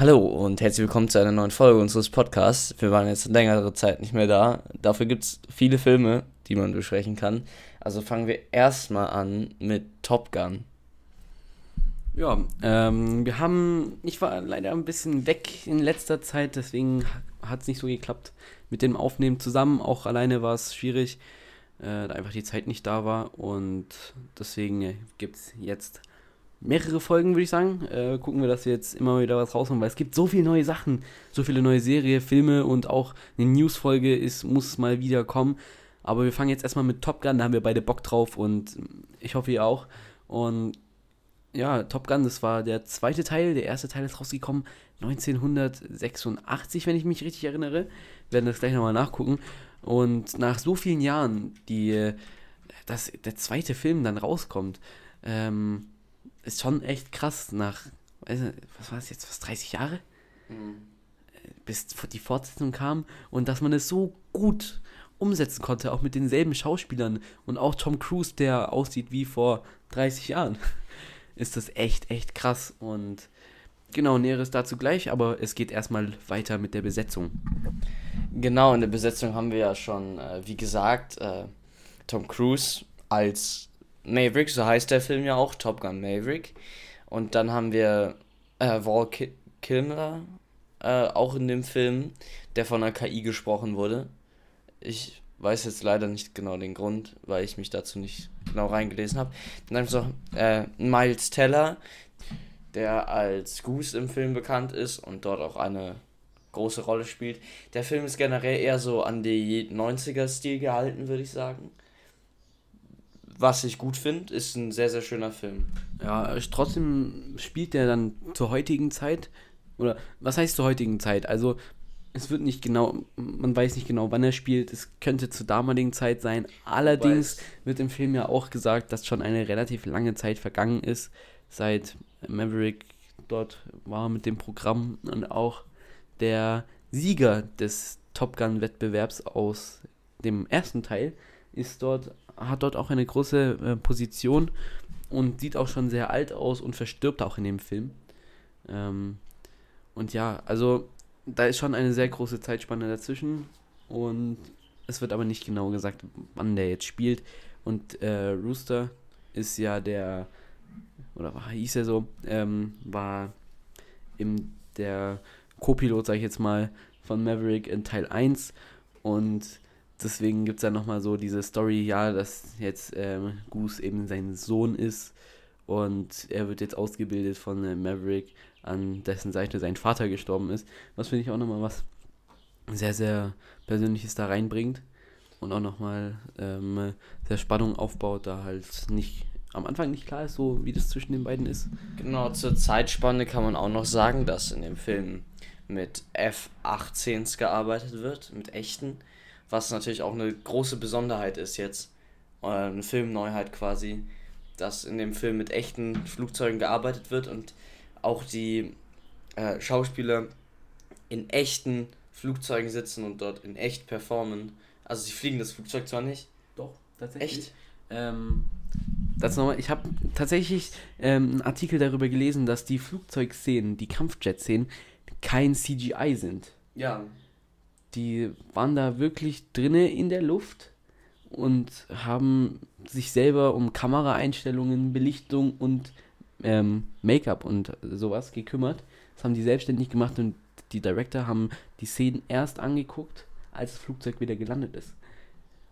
Hallo und herzlich willkommen zu einer neuen Folge unseres Podcasts. Wir waren jetzt längere Zeit nicht mehr da. Dafür gibt es viele Filme, die man besprechen kann. Also fangen wir erstmal an mit Top Gun. Ja, ähm, wir haben, ich war leider ein bisschen weg in letzter Zeit, deswegen hat es nicht so geklappt mit dem Aufnehmen zusammen. Auch alleine war es schwierig, äh, da einfach die Zeit nicht da war und deswegen äh, gibt es jetzt mehrere Folgen, würde ich sagen. Äh, gucken wir, dass wir jetzt immer wieder was rausholen, weil es gibt so viele neue Sachen, so viele neue Serien, Filme und auch eine News-Folge muss mal wieder kommen. Aber wir fangen jetzt erstmal mit Top Gun, da haben wir beide Bock drauf und ich hoffe ihr auch. Und ja, Top Gun, das war der zweite Teil. Der erste Teil ist rausgekommen 1986, wenn ich mich richtig erinnere. Wir werden das gleich nochmal nachgucken. Und nach so vielen Jahren, die dass der zweite Film dann rauskommt, ähm, ist schon echt krass. Nach, was war es jetzt, fast 30 Jahre? Mhm. Bis die Fortsetzung kam und dass man es so gut umsetzen konnte, auch mit denselben Schauspielern und auch Tom Cruise, der aussieht wie vor 30 Jahren, ist das echt, echt krass. Und genau, Näheres dazu gleich, aber es geht erstmal weiter mit der Besetzung. Genau, in der Besetzung haben wir ja schon, äh, wie gesagt, äh, Tom Cruise als Maverick, so heißt der Film ja auch, Top Gun Maverick. Und dann haben wir äh, Val Kilmer, äh, auch in dem Film, der von einer KI gesprochen wurde. Ich weiß jetzt leider nicht genau den Grund, weil ich mich dazu nicht genau reingelesen habe. Dann haben wir noch äh, Miles Teller, der als Goose im Film bekannt ist und dort auch eine große Rolle spielt. Der Film ist generell eher so an die 90er-Stil gehalten, würde ich sagen was ich gut finde, ist ein sehr, sehr schöner Film. Ja, trotzdem spielt der dann zur heutigen Zeit, oder was heißt zur heutigen Zeit? Also, es wird nicht genau, man weiß nicht genau, wann er spielt, es könnte zur damaligen Zeit sein. Allerdings wird im Film ja auch gesagt, dass schon eine relativ lange Zeit vergangen ist, seit Maverick dort war mit dem Programm und auch der Sieger des Top Gun-Wettbewerbs aus dem ersten Teil ist dort hat dort auch eine große äh, Position und sieht auch schon sehr alt aus und verstirbt auch in dem Film. Ähm, und ja, also da ist schon eine sehr große Zeitspanne dazwischen und es wird aber nicht genau gesagt, wann der jetzt spielt. Und äh, Rooster ist ja der, oder war, hieß er so, ähm, war im, der Co-Pilot, sag ich jetzt mal, von Maverick in Teil 1 und deswegen gibt es dann nochmal so diese Story, ja, dass jetzt ähm, Goose eben sein Sohn ist und er wird jetzt ausgebildet von äh, Maverick, an dessen Seite sein Vater gestorben ist. Was finde ich auch nochmal was sehr, sehr Persönliches da reinbringt und auch nochmal ähm, sehr Spannung aufbaut, da halt nicht am Anfang nicht klar ist, so wie das zwischen den beiden ist. Genau, zur Zeitspanne kann man auch noch sagen, dass in dem Film mit F-18s gearbeitet wird, mit echten was natürlich auch eine große Besonderheit ist jetzt, äh, eine Filmneuheit quasi, dass in dem Film mit echten Flugzeugen gearbeitet wird und auch die äh, Schauspieler in echten Flugzeugen sitzen und dort in echt performen. Also sie fliegen das Flugzeug zwar nicht. Doch, tatsächlich. Echt? Ähm, das nochmal, ich habe tatsächlich ähm, einen Artikel darüber gelesen, dass die Flugzeugszenen, die Kampfjet-Szenen, kein CGI sind. Ja, die waren da wirklich drinne in der Luft und haben sich selber um Kameraeinstellungen, Belichtung und ähm, Make-up und sowas gekümmert. Das haben die selbstständig gemacht und die Director haben die Szenen erst angeguckt, als das Flugzeug wieder gelandet ist.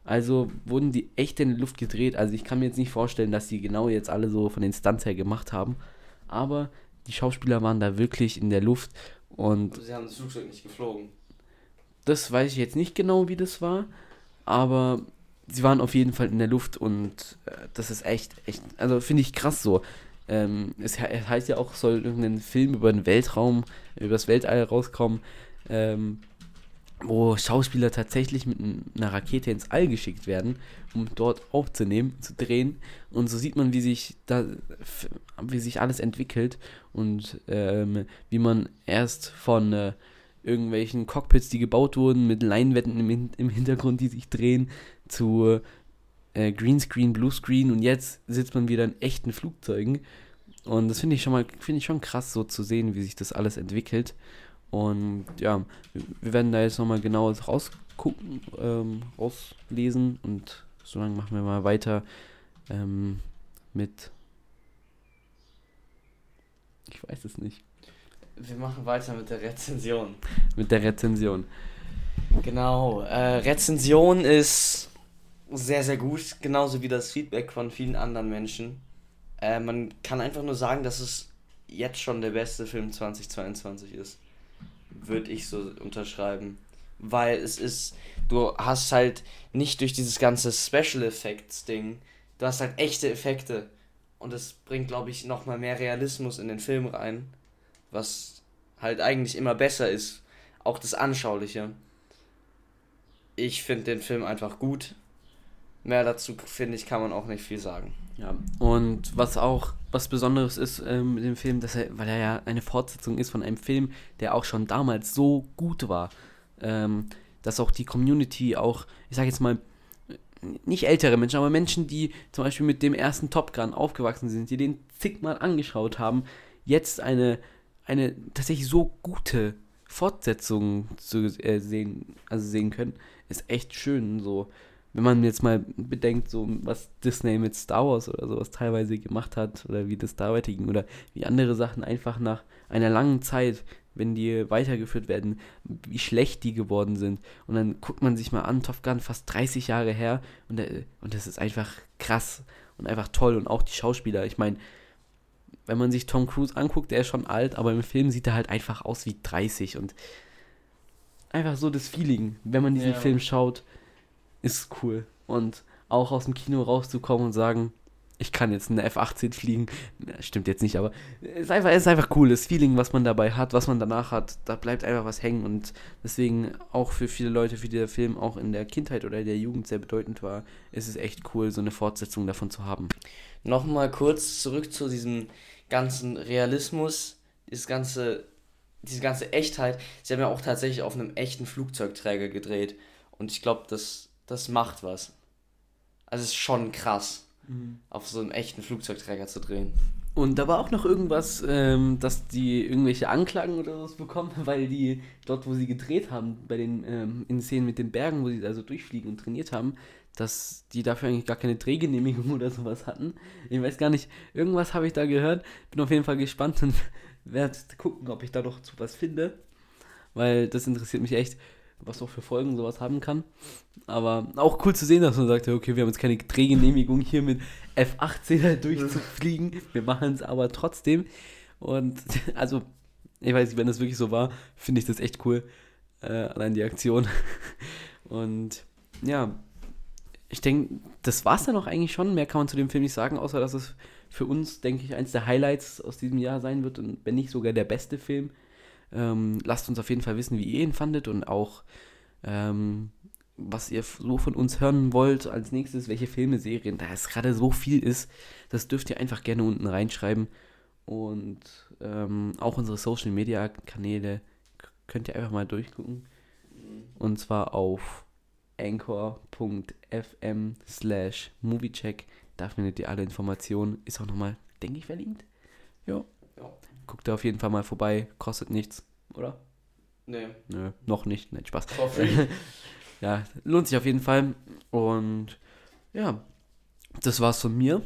Also wurden die echt in der Luft gedreht. Also ich kann mir jetzt nicht vorstellen, dass die genau jetzt alle so von den Stunts her gemacht haben. Aber die Schauspieler waren da wirklich in der Luft und. Sie haben das Flugzeug nicht geflogen. Das weiß ich jetzt nicht genau, wie das war, aber sie waren auf jeden Fall in der Luft und äh, das ist echt, echt, also finde ich krass so. Ähm, es, es, heißt ja auch, soll irgendein Film über den Weltraum, über das Weltall rauskommen, ähm, wo Schauspieler tatsächlich mit einer Rakete ins All geschickt werden, um dort aufzunehmen, zu drehen. Und so sieht man, wie sich da, wie sich alles entwickelt und ähm, wie man erst von äh, irgendwelchen Cockpits, die gebaut wurden, mit Leinwänden im, im Hintergrund, die sich drehen, zu äh, Greenscreen, Bluescreen und jetzt sitzt man wieder in echten Flugzeugen Und das finde ich schon mal, finde ich schon krass, so zu sehen, wie sich das alles entwickelt. Und ja, wir werden da jetzt nochmal genau rausgucken, ähm, rauslesen und solange machen wir mal weiter ähm, mit. Ich weiß es nicht. Wir machen weiter mit der Rezension. Mit der Rezension. Genau. Äh, Rezension ist sehr, sehr gut, genauso wie das Feedback von vielen anderen Menschen. Äh, man kann einfach nur sagen, dass es jetzt schon der beste Film 2022 ist. Würde ich so unterschreiben. Weil es ist, du hast halt nicht durch dieses ganze Special Effects Ding, du hast halt echte Effekte. Und das bringt, glaube ich, nochmal mehr Realismus in den Film rein. Was halt eigentlich immer besser ist. Auch das Anschauliche. Ich finde den Film einfach gut. Mehr dazu, finde ich, kann man auch nicht viel sagen. Ja, und was auch was Besonderes ist ähm, mit dem Film, dass er, weil er ja eine Fortsetzung ist von einem Film, der auch schon damals so gut war, ähm, dass auch die Community auch, ich sage jetzt mal, nicht ältere Menschen, aber Menschen, die zum Beispiel mit dem ersten Top Gun aufgewachsen sind, die den zigmal angeschaut haben, jetzt eine, eine tatsächlich so gute Fortsetzung zu äh, sehen, also sehen können, ist echt schön so wenn man jetzt mal bedenkt, so was Disney mit Star Wars oder sowas teilweise gemacht hat oder wie das da weiterging oder wie andere Sachen einfach nach einer langen Zeit, wenn die weitergeführt werden, wie schlecht die geworden sind. Und dann guckt man sich mal an, Top Gun fast 30 Jahre her und, äh, und das ist einfach krass und einfach toll und auch die Schauspieler. Ich meine, wenn man sich Tom Cruise anguckt, der ist schon alt, aber im Film sieht er halt einfach aus wie 30 und einfach so das Feeling, wenn man diesen ja. Film schaut ist cool. Und auch aus dem Kino rauszukommen und sagen, ich kann jetzt eine F-18 fliegen. Stimmt jetzt nicht, aber es ist einfach, es ist einfach cool. Das Feeling, was man dabei hat, was man danach hat, da bleibt einfach was hängen. Und deswegen auch für viele Leute, für die der Film auch in der Kindheit oder der Jugend sehr bedeutend war, ist es echt cool, so eine Fortsetzung davon zu haben. Nochmal kurz zurück zu diesem ganzen Realismus, dieses ganze, diese ganze Echtheit. Sie haben ja auch tatsächlich auf einem echten Flugzeugträger gedreht. Und ich glaube, das das macht was. Also es ist schon krass, mhm. auf so einem echten Flugzeugträger zu drehen. Und da war auch noch irgendwas, ähm, dass die irgendwelche Anklagen oder sowas bekommen, weil die dort, wo sie gedreht haben, bei den ähm, in Szenen mit den Bergen, wo sie also durchfliegen und trainiert haben, dass die dafür eigentlich gar keine Drehgenehmigung oder sowas hatten. Ich weiß gar nicht, irgendwas habe ich da gehört. Bin auf jeden Fall gespannt und werde gucken, ob ich da noch zu was finde. Weil das interessiert mich echt was auch für Folgen sowas haben kann. Aber auch cool zu sehen, dass man sagt, okay, wir haben jetzt keine Drehgenehmigung hier mit F-18 durchzufliegen. Wir machen es aber trotzdem. Und also, ich weiß nicht, wenn das wirklich so war, finde ich das echt cool. Äh, allein die Aktion. Und ja, ich denke, das war es dann auch eigentlich schon. Mehr kann man zu dem Film nicht sagen, außer dass es für uns, denke ich, eins der Highlights aus diesem Jahr sein wird und wenn nicht sogar der beste Film. Ähm, lasst uns auf jeden Fall wissen, wie ihr ihn fandet und auch, ähm, was ihr so von uns hören wollt als nächstes, welche Filme, Serien, da es gerade so viel ist, das dürft ihr einfach gerne unten reinschreiben. Und ähm, auch unsere Social Media Kanäle könnt ihr einfach mal durchgucken. Und zwar auf anchor.fm slash moviecheck. Da findet ihr alle Informationen. Ist auch nochmal, denke ich, verlinkt. Ja. ja. Guckt da auf jeden Fall mal vorbei. Kostet nichts, oder? Nee. Nö, noch nicht. Nein, Spaß. Ja, lohnt sich auf jeden Fall. Und ja, das war's von mir.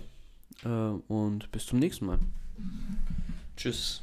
Äh, und bis zum nächsten Mal. Tschüss.